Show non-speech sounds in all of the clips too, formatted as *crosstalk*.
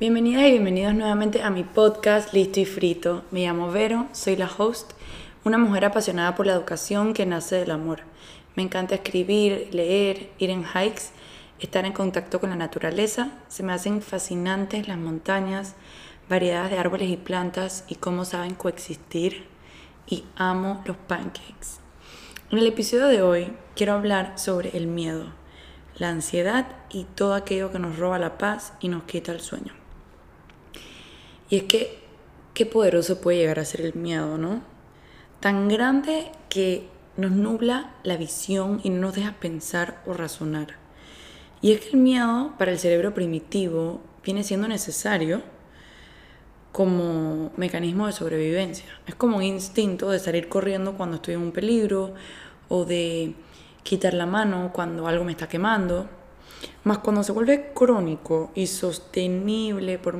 Bienvenidas y bienvenidos nuevamente a mi podcast Listo y Frito. Me llamo Vero, soy la host, una mujer apasionada por la educación que nace del amor. Me encanta escribir, leer, ir en hikes, estar en contacto con la naturaleza. Se me hacen fascinantes las montañas, variedades de árboles y plantas y cómo saben coexistir. Y amo los pancakes. En el episodio de hoy quiero hablar sobre el miedo, la ansiedad y todo aquello que nos roba la paz y nos quita el sueño. Y es que qué poderoso puede llegar a ser el miedo, ¿no? Tan grande que nos nubla la visión y no nos deja pensar o razonar. Y es que el miedo para el cerebro primitivo viene siendo necesario como mecanismo de sobrevivencia. Es como un instinto de salir corriendo cuando estoy en un peligro o de quitar la mano cuando algo me está quemando. Más cuando se vuelve crónico y sostenible por,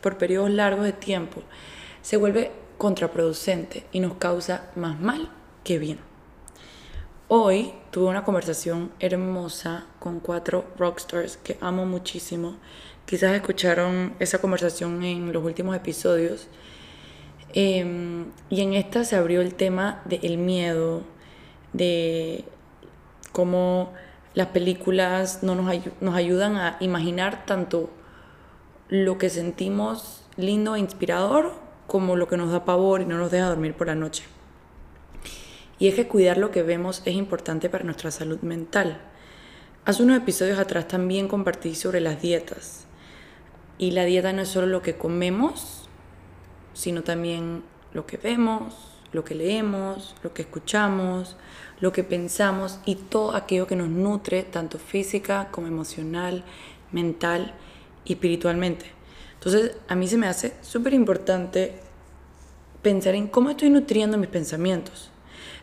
por periodos largos de tiempo, se vuelve contraproducente y nos causa más mal que bien. Hoy tuve una conversación hermosa con cuatro rockstars que amo muchísimo. Quizás escucharon esa conversación en los últimos episodios. Em, y en esta se abrió el tema del miedo, de cómo las películas no nos, nos ayudan a imaginar tanto lo que sentimos lindo e inspirador como lo que nos da pavor y no nos deja dormir por la noche. Y es que cuidar lo que vemos es importante para nuestra salud mental. Hace unos episodios atrás también compartí sobre las dietas. Y la dieta no es solo lo que comemos, sino también lo que vemos, lo que leemos, lo que escuchamos, lo que pensamos y todo aquello que nos nutre tanto física como emocional, mental y espiritualmente. Entonces a mí se me hace súper importante pensar en cómo estoy nutriendo mis pensamientos.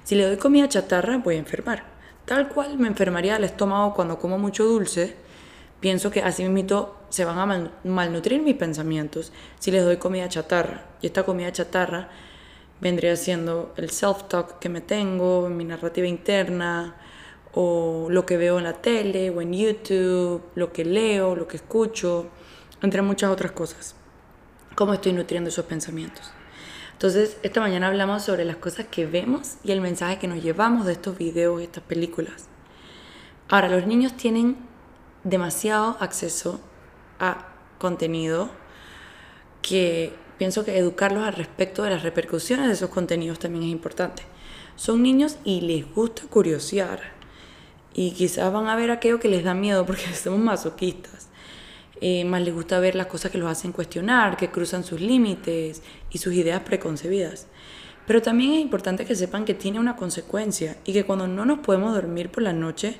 Si le doy comida chatarra voy a enfermar. Tal cual me enfermaría el estómago cuando como mucho dulce, pienso que así mismo se van a malnutrir mis pensamientos si les doy comida chatarra. Y esta comida chatarra vendría siendo el self-talk que me tengo, mi narrativa interna, o lo que veo en la tele o en YouTube, lo que leo, lo que escucho, entre muchas otras cosas. Cómo estoy nutriendo esos pensamientos. Entonces, esta mañana hablamos sobre las cosas que vemos y el mensaje que nos llevamos de estos videos y estas películas. Ahora, los niños tienen demasiado acceso a contenido que pienso que educarlos al respecto de las repercusiones de esos contenidos también es importante. Son niños y les gusta curiosear y quizás van a ver aquello que les da miedo *laughs* porque somos masoquistas. Eh, más les gusta ver las cosas que los hacen cuestionar, que cruzan sus límites y sus ideas preconcebidas. Pero también es importante que sepan que tiene una consecuencia y que cuando no nos podemos dormir por la noche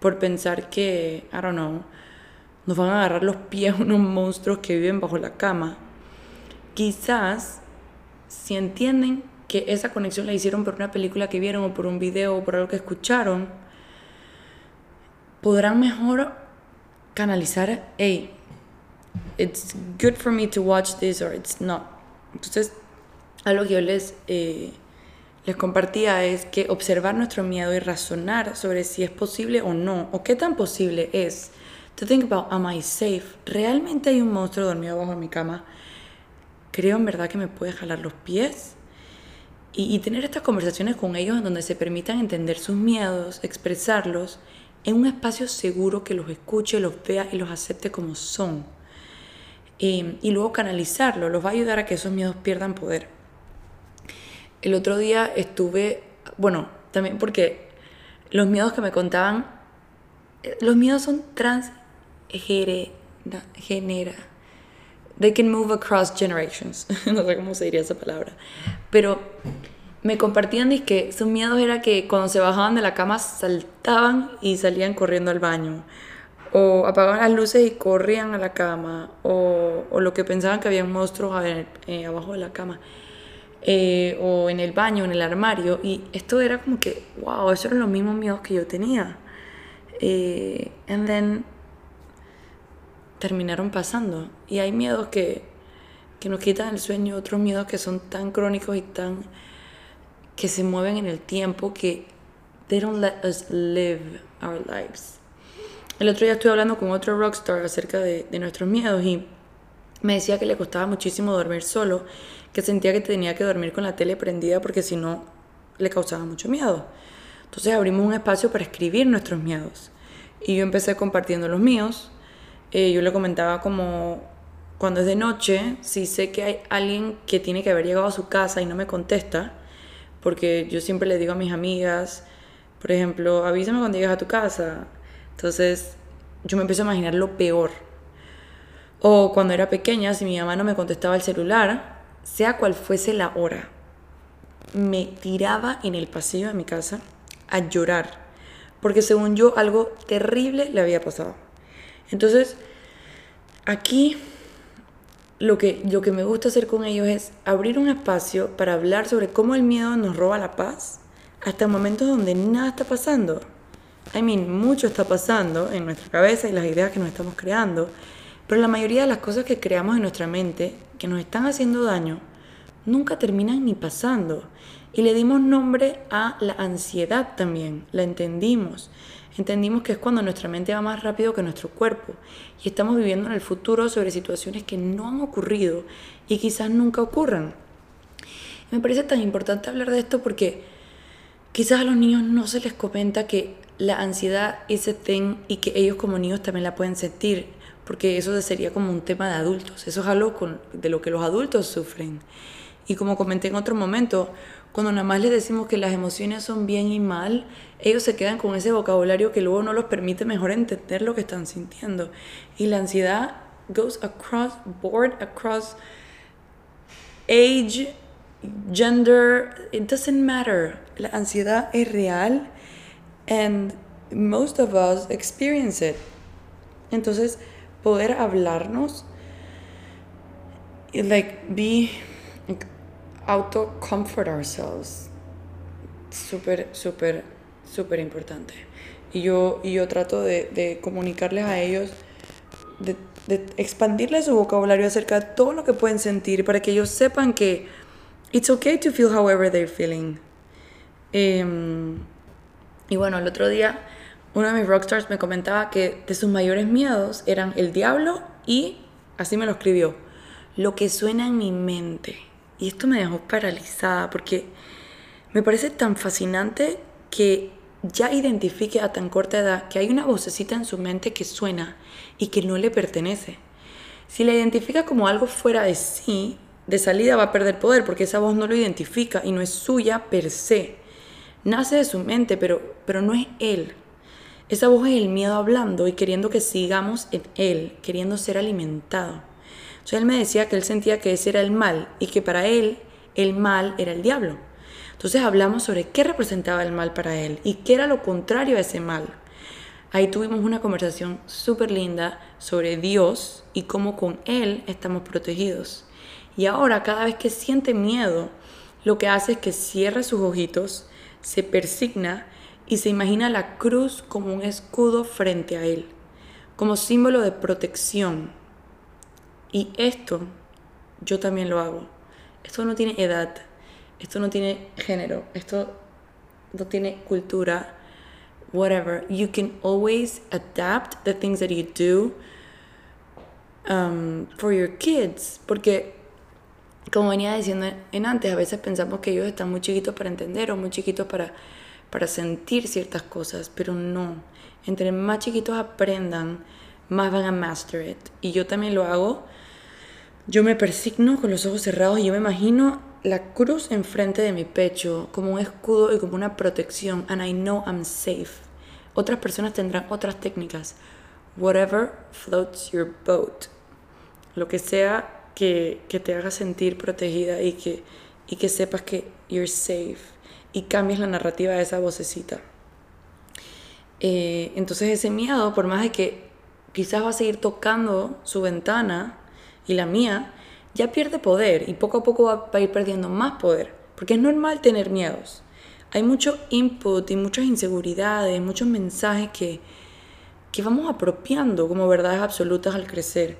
por pensar que, I don't know, nos van a agarrar los pies *laughs* unos monstruos que viven bajo la cama, quizás si entienden que esa conexión la hicieron por una película que vieron o por un video o por algo que escucharon, podrán mejor canalizar, hey, it's good for me to watch this or it's not. Entonces, algo que yo les, eh, les compartía es que observar nuestro miedo y razonar sobre si es posible o no, o qué tan posible es. To think about, am I safe? ¿Realmente hay un monstruo dormido bajo mi cama? Creo en verdad que me puede jalar los pies y, tener estas conversaciones con ellos en donde se permitan entender sus miedos, expresarlos en un espacio seguro que los escuche, los vea y los acepte como son. Eh, y luego canalizarlo, los va a ayudar a que esos miedos pierdan poder. El otro día estuve, bueno, también porque los miedos que me contaban, eh, los miedos son transgenera They can move across generations. *laughs* no sé cómo se diría esa palabra. Pero me compartían que sus miedos era que cuando se bajaban de la cama saltaban y salían corriendo al baño. O apagaban las luces y corrían a la cama. O, o lo que pensaban que había monstruos eh, abajo de la cama. Eh, o en el baño, en el armario. Y esto era como que, wow, esos eran los mismos miedos que yo tenía. Eh, and then terminaron pasando. Y hay miedos que, que nos quitan el sueño, otros miedos que son tan crónicos y tan que se mueven en el tiempo que they don't let us live our lives. El otro día estuve hablando con otro rockstar acerca de, de nuestros miedos y me decía que le costaba muchísimo dormir solo, que sentía que tenía que dormir con la tele prendida porque si no le causaba mucho miedo. Entonces abrimos un espacio para escribir nuestros miedos. Y yo empecé compartiendo los míos. Eh, yo le comentaba como cuando es de noche, si sé que hay alguien que tiene que haber llegado a su casa y no me contesta, porque yo siempre le digo a mis amigas, por ejemplo, avísame cuando llegues a tu casa. Entonces yo me empiezo a imaginar lo peor. O cuando era pequeña, si mi mamá no me contestaba el celular, sea cual fuese la hora, me tiraba en el pasillo de mi casa a llorar, porque según yo algo terrible le había pasado. Entonces, aquí lo que, lo que me gusta hacer con ellos es abrir un espacio para hablar sobre cómo el miedo nos roba la paz hasta momentos donde nada está pasando. I mean, mucho está pasando en nuestra cabeza y las ideas que nos estamos creando, pero la mayoría de las cosas que creamos en nuestra mente, que nos están haciendo daño, nunca terminan ni pasando. Y le dimos nombre a la ansiedad también, la entendimos. Entendimos que es cuando nuestra mente va más rápido que nuestro cuerpo y estamos viviendo en el futuro sobre situaciones que no han ocurrido y quizás nunca ocurran. me parece tan importante hablar de esto porque quizás a los niños no se les comenta que la ansiedad es a y que ellos como niños también la pueden sentir, porque eso sería como un tema de adultos, eso es algo de lo que los adultos sufren. Y como comenté en otro momento, cuando nada más les decimos que las emociones son bien y mal, ellos se quedan con ese vocabulario que luego no los permite mejor entender lo que están sintiendo. Y la ansiedad goes across board, across age, gender, it doesn't matter. La ansiedad es real and most of us experience it. Entonces, poder hablarnos, like be auto comfort ourselves, súper, súper, súper importante. Y yo, y yo trato de, de comunicarles a ellos, de, de, expandirles su vocabulario acerca de todo lo que pueden sentir para que ellos sepan que it's okay to feel however they're feeling. Eh, y bueno, el otro día uno de mis rockstars me comentaba que de sus mayores miedos eran el diablo y, así me lo escribió, lo que suena en mi mente. Y esto me dejó paralizada porque me parece tan fascinante que ya identifique a tan corta edad que hay una vocecita en su mente que suena y que no le pertenece. Si la identifica como algo fuera de sí, de salida va a perder poder porque esa voz no lo identifica y no es suya per se nace de su mente, pero, pero no es él. Esa voz es el miedo hablando y queriendo que sigamos en él, queriendo ser alimentado. Él me decía que él sentía que ese era el mal y que para él el mal era el diablo. Entonces hablamos sobre qué representaba el mal para él y qué era lo contrario a ese mal. Ahí tuvimos una conversación súper linda sobre Dios y cómo con Él estamos protegidos. Y ahora cada vez que siente miedo, lo que hace es que cierre sus ojitos se persigna y se imagina la cruz como un escudo frente a él, como símbolo de protección. Y esto yo también lo hago. Esto no tiene edad, esto no tiene género, esto no tiene cultura, whatever. You can always adapt the things that you do um, for your kids, porque como venía diciendo en antes, a veces pensamos que ellos están muy chiquitos para entender o muy chiquitos para, para sentir ciertas cosas, pero no. Entre más chiquitos aprendan, más van a master it. Y yo también lo hago. Yo me persigno con los ojos cerrados y yo me imagino la cruz enfrente de mi pecho como un escudo y como una protección. And I know I'm safe. Otras personas tendrán otras técnicas. Whatever floats your boat. Lo que sea que, te haga sentir protegida y que, y que sepas que you're safe y cambies la narrativa de esa vocecita. Eh, entonces ese miedo, por más de que quizás va a seguir tocando su ventana y la mía, ya pierde poder y poco a poco va a ir perdiendo más poder, porque es normal tener miedos. Hay mucho input y muchas inseguridades, muchos mensajes que, que vamos apropiando como verdades absolutas al crecer.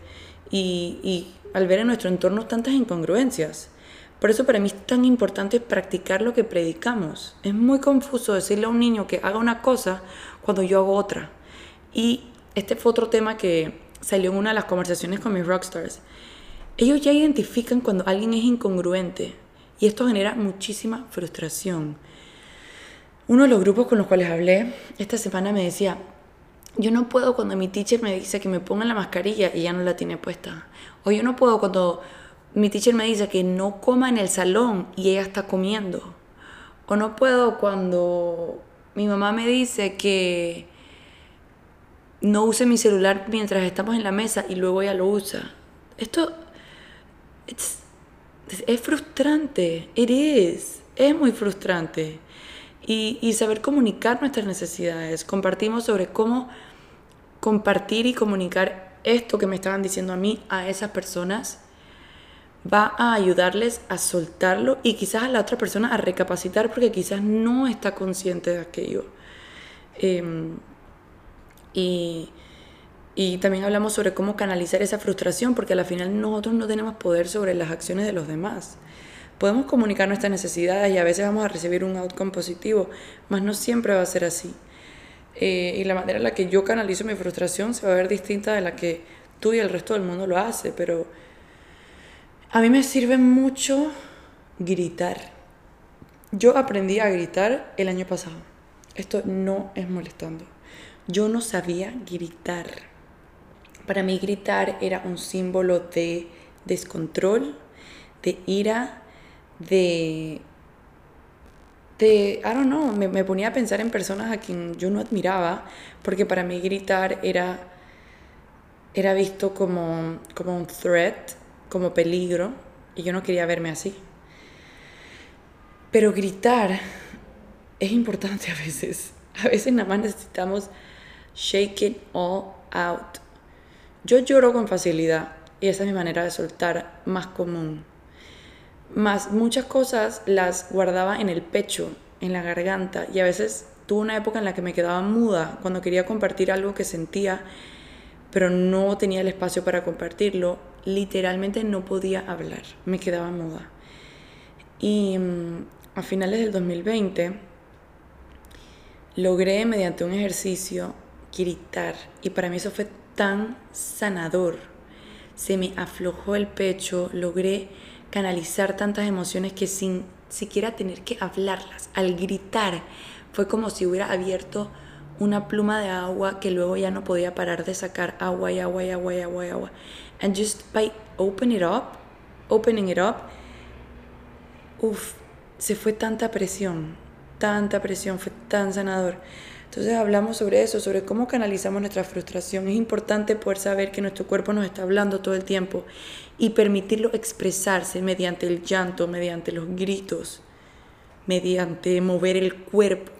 Y, y al ver en nuestro entorno tantas incongruencias. Por eso para mí es tan importante practicar lo que predicamos. Es muy confuso decirle a un niño que haga una cosa cuando yo hago otra. Y este fue otro tema que salió en una de las conversaciones con mis rockstars. ellos ya identifican cuando alguien es incongruente y esto genera muchísima frustración. Uno de los grupos con los cuales hablé esta semana me decía, yo no puedo cuando mi teacher me dice que me ponga la mascarilla y ya no la tiene puesta. O yo no puedo cuando mi teacher me dice que no coma en el salón y ella está comiendo. O no puedo cuando mi mamá me dice que no use mi celular mientras estamos en la mesa y luego ella lo usa. Esto es frustrante. It is. Es muy frustrante. Y, y saber comunicar nuestras necesidades. Compartimos sobre cómo compartir y comunicar esto que me estaban diciendo a mí a esas personas va a ayudarles a soltarlo y quizás a la otra persona a recapacitar porque quizás no está consciente de aquello. Em, y, y también hablamos sobre cómo canalizar esa frustración porque al final nosotros no tenemos poder sobre las acciones de los demás. Podemos comunicar nuestras necesidades y a veces vamos a recibir un outcome positivo, mas no siempre va a ser así. Eh, y la manera en la que yo canalizo mi frustración se va a ver distinta de la que tú y el resto del mundo lo hace, pero a mí me sirve mucho gritar. Yo aprendí a gritar el año pasado. Esto no es molestando. Yo no sabía gritar. Para mí gritar era un símbolo de descontrol, de ira, de... de I don't know, me, me ponía a pensar en personas a quien yo no admiraba, porque para mí gritar era, era visto como, como un threat, como peligro y yo no quería verme así. Pero gritar es importante a veces. A veces nada más necesitamos shake it all out. Yo lloro con facilidad y esa es mi manera de soltar más común. Más muchas cosas las guardaba en el pecho, en la garganta y a veces tuve una época en la que me quedaba muda cuando quería compartir algo que sentía pero no tenía el espacio para compartirlo, literalmente no podía hablar, me quedaba muda. Y mm, a finales del 2020 logré mediante un ejercicio gritar y para mí eso fue tan sanador. Se me aflojó el pecho, logré canalizar tantas emociones que sin siquiera tener que hablarlas, al gritar fue como si hubiera abierto una pluma de agua que luego ya no podía parar de sacar agua y agua y agua y agua y agua. And just by open it up, opening it up, uff, se fue tanta presión, tanta presión, fue tan sanador. Entonces hablamos sobre eso, sobre cómo canalizamos nuestra frustración. Es importante poder saber que nuestro cuerpo nos está hablando todo el tiempo y permitirlo expresarse mediante el llanto, mediante los gritos, mediante mover el cuerpo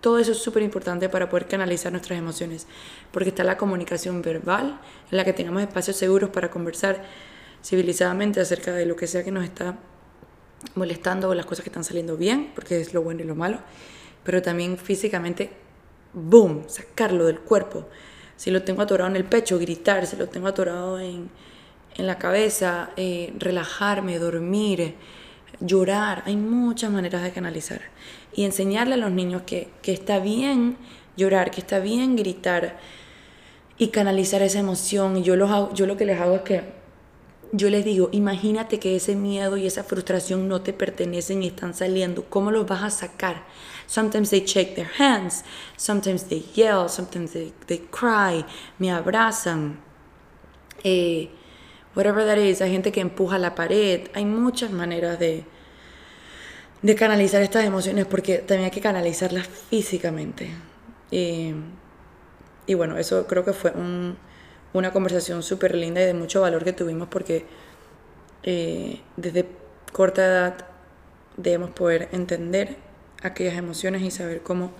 todo eso es súper importante para poder canalizar nuestras emociones, porque está la comunicación verbal, en la que tengamos espacios seguros para conversar civilizadamente acerca de lo que sea que nos está molestando o las cosas que están saliendo bien, porque es lo bueno y lo malo, pero también físicamente, boom, sacarlo del cuerpo. Si lo tengo atorado en el pecho, gritar, si lo tengo atorado en, en la cabeza, eh, relajarme, dormir llorar, hay muchas maneras de canalizar. Y enseñarle a los niños que, está bien llorar, que está bien gritar y canalizar esa emoción. Y yo, los yo lo que les hago es que yo les digo, imagínate que ese miedo y esa frustración no te pertenecen y están saliendo. ¿Cómo los vas a sacar? Sometimes they shake their hands, sometimes they yell, sometimes they, they cry, me abrazan. Eh, whatever that is, hay gente que empuja la pared, hay muchas maneras de, de canalizar estas emociones porque también hay que canalizarlas físicamente. Y, y bueno, eso creo que fue un, una conversación súper linda y de mucho valor que tuvimos porque eh, desde corta edad debemos poder entender aquellas emociones y saber cómo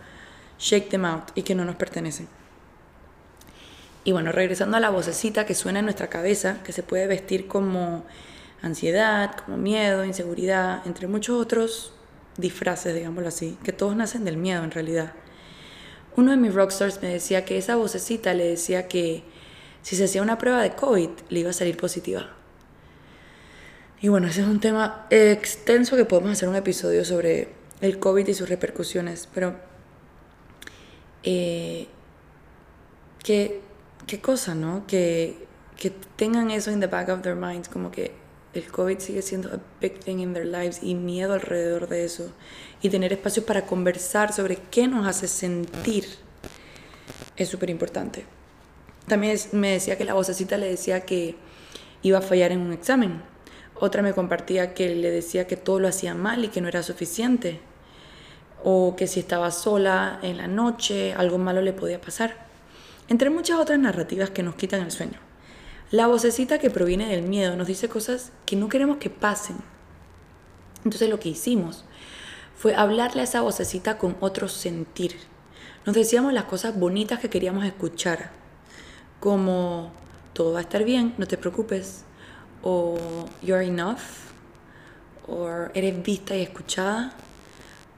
shake them out y que no nos pertenecen. Y bueno, regresando a la vocecita que suena en nuestra cabeza, que se puede vestir como ansiedad, como miedo, inseguridad, entre muchos otros disfraces, digámoslo así, que todos nacen del miedo en realidad. Uno de mis rockstars me decía que esa vocecita le decía que si se hacía una prueba de COVID le iba a salir positiva. Y bueno, ese es un tema extenso que podemos hacer un episodio sobre el COVID y sus repercusiones, pero eh, que qué cosa, ¿no? Que, que tengan eso in the back of their minds, como que el COVID sigue siendo a big thing in their lives y miedo alrededor de eso. Y tener espacios para conversar sobre qué nos hace sentir es súper importante. También me decía que la vocecita le decía que iba a fallar en un examen. Otra me compartía que le decía que todo lo hacía mal y que no era suficiente. O que si estaba sola en la noche, algo malo le podía pasar. Entre muchas otras narrativas que nos quitan el sueño. La vocecita que proviene del miedo nos dice cosas que no queremos que pasen. Entonces lo que hicimos fue hablarle a esa vocecita con otro sentir. Nos decíamos las cosas bonitas que queríamos escuchar, como todo va a estar bien, no te preocupes, o you're enough, o eres vista y escuchada,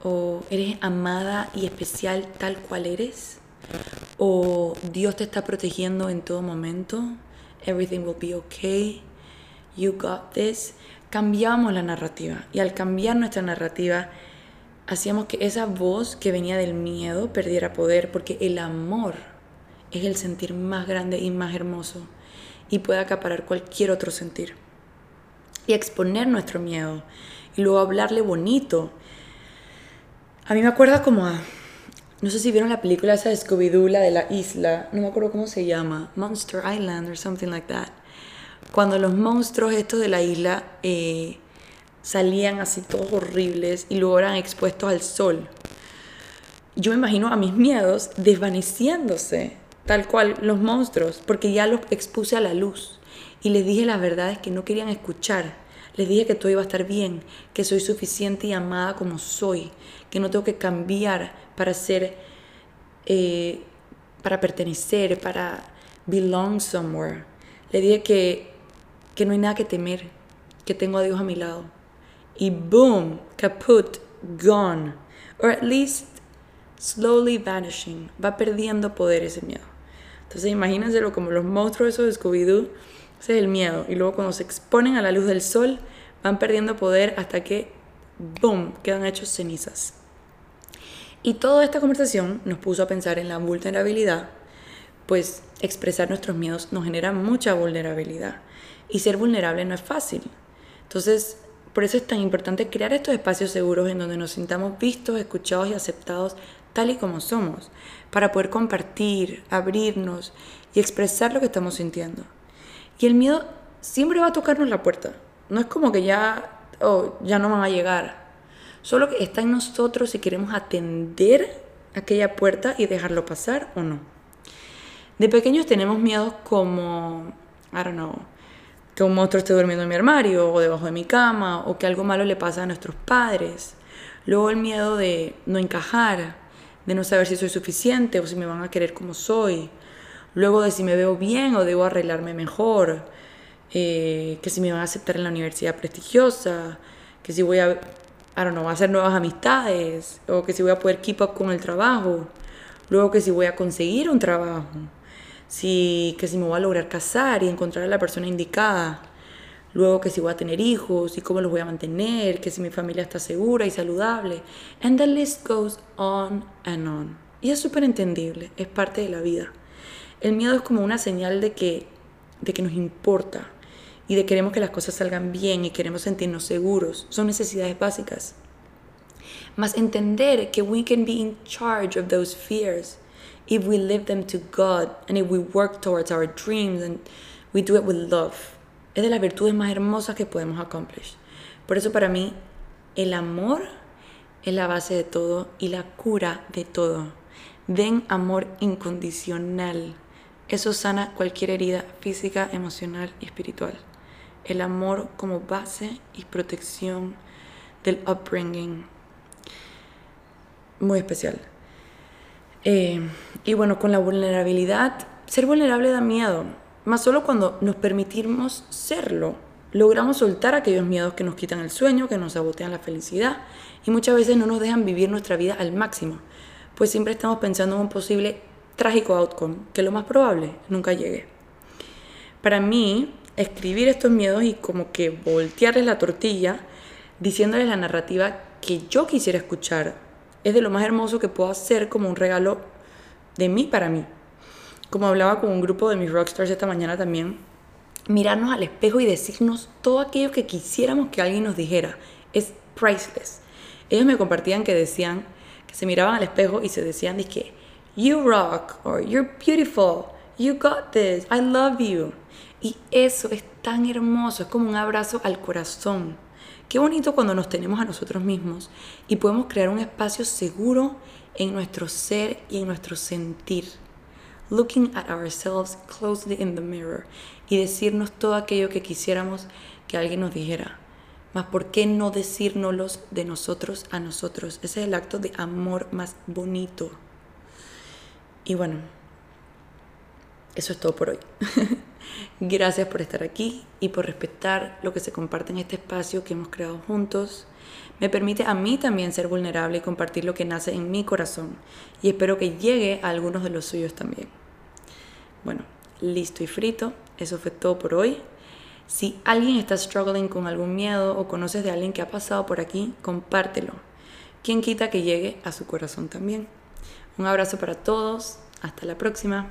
o eres amada y especial tal cual eres, o Dios te está protegiendo en todo momento, everything will be okay, you got this. Cambiamos la narrativa y al cambiar nuestra narrativa hacíamos que esa voz que venía del miedo perdiera poder porque el amor es el sentir más grande y más hermoso y puede acaparar cualquier otro sentir. Y exponer nuestro miedo y luego hablarle bonito. A mí me acuerda como a no sé si vieron la película esa de Scooby-Doo, la de la isla, no me acuerdo cómo se llama, Monster Island or something like that. Cuando los monstruos estos de la isla eh, salían así todos horribles y luego eran expuestos al sol. Yo me imagino a mis miedos desvaneciéndose, tal cual los monstruos, porque ya los expuse a la luz y les dije las verdades que no querían escuchar. Les dije que todo iba a estar bien, que soy suficiente y amada como soy, que no tengo que cambiar para ser, eh, para pertenecer, para belong somewhere. Le dije que, que no hay nada que temer, que tengo a Dios a mi lado. Y boom, kaput, gone. Or at least slowly vanishing. Va perdiendo poder ese miedo. Entonces imagínenselo como los monstruos esos de Scooby-Doo. Ese es el miedo. Y luego cuando se exponen a la luz del sol, van perdiendo poder hasta que, boom, quedan hechos cenizas. Y toda esta conversación nos puso a pensar en la vulnerabilidad, pues expresar nuestros miedos nos genera mucha vulnerabilidad. Y ser vulnerable no es fácil. Entonces, por eso es tan importante crear estos espacios seguros en donde nos sintamos vistos, escuchados y aceptados tal y como somos, para poder compartir, abrirnos y expresar lo que estamos sintiendo. Y el miedo siempre va a tocarnos la puerta. No es como que ya, oh, ya no van a llegar. Solo que está en nosotros si queremos atender aquella puerta y dejarlo pasar o no. De pequeños tenemos miedos como, I don't know, que un monstruo esté durmiendo en mi armario o debajo de mi cama o que algo malo le pasa a nuestros padres. Luego el miedo de no encajar, de no saber si soy suficiente o si me van a querer como soy. Luego de si me veo bien o debo arreglarme mejor. Eh, que si me van a aceptar en la universidad prestigiosa. Que si voy a I don't know, hacer nuevas amistades, o que si voy a poder keep up con el trabajo, luego que si voy a conseguir un trabajo, si, que si me voy a lograr casar y encontrar a la persona indicada, luego que si voy a tener hijos y cómo los voy a mantener, que si mi familia está segura y saludable. And the list goes on and on. Y es súper entendible, es parte de la vida. El miedo es como una señal de que, de que nos importa, y de queremos que las cosas salgan bien y queremos sentirnos seguros. Son necesidades básicas. Más entender que we can be in charge of those fears if we live them to God and if we work towards our dreams and we do it with love. Es de las virtudes más hermosas que podemos accomplish. Por eso para mí el amor es la base de todo y la cura de todo. Den amor incondicional. Eso sana cualquier herida física, emocional y espiritual el amor como base y protección del upbringing. Muy especial. Eh, y bueno, con la vulnerabilidad, ser vulnerable da miedo, más solo cuando nos permitimos serlo. Logramos soltar aquellos miedos que nos quitan el sueño, que nos sabotean la felicidad y muchas veces no nos dejan vivir nuestra vida al máximo, pues siempre estamos pensando en un posible trágico outcome, que lo más probable nunca llegue. Para mí, escribir estos miedos y como que voltearles la tortilla diciéndoles la narrativa que yo quisiera escuchar. Es de lo más hermoso que puedo hacer como un regalo de mí para mí. Como hablaba con un grupo de mis rockstars esta mañana también, mirarnos al espejo y decirnos todo aquello que quisiéramos que alguien nos dijera. Es priceless. Ellos me compartían que decían que se miraban al espejo y se decían que you rock or you're beautiful, you got this, I love you. Y eso es tan hermoso, es como un abrazo al corazón. Qué bonito cuando nos tenemos a nosotros mismos y podemos crear un espacio seguro en nuestro ser y en nuestro sentir. Looking at ourselves closely in the mirror y decirnos todo aquello que quisiéramos que alguien nos dijera. Mas ¿por qué no decírnoslos de nosotros a nosotros? Ese es el acto de amor más bonito. Y bueno, eso es todo por hoy. *laughs* Gracias por estar aquí y por respetar lo que se comparte en este espacio que hemos creado juntos. Me permite a mí también ser vulnerable y compartir lo que nace en mi corazón y espero que llegue a algunos de los suyos también. Bueno, listo y frito, eso fue todo por hoy. Si alguien está struggling con algún miedo o conoces de alguien que ha pasado por aquí, compártelo. ¿Quién quita que llegue a su corazón también? Un abrazo para todos, hasta la próxima.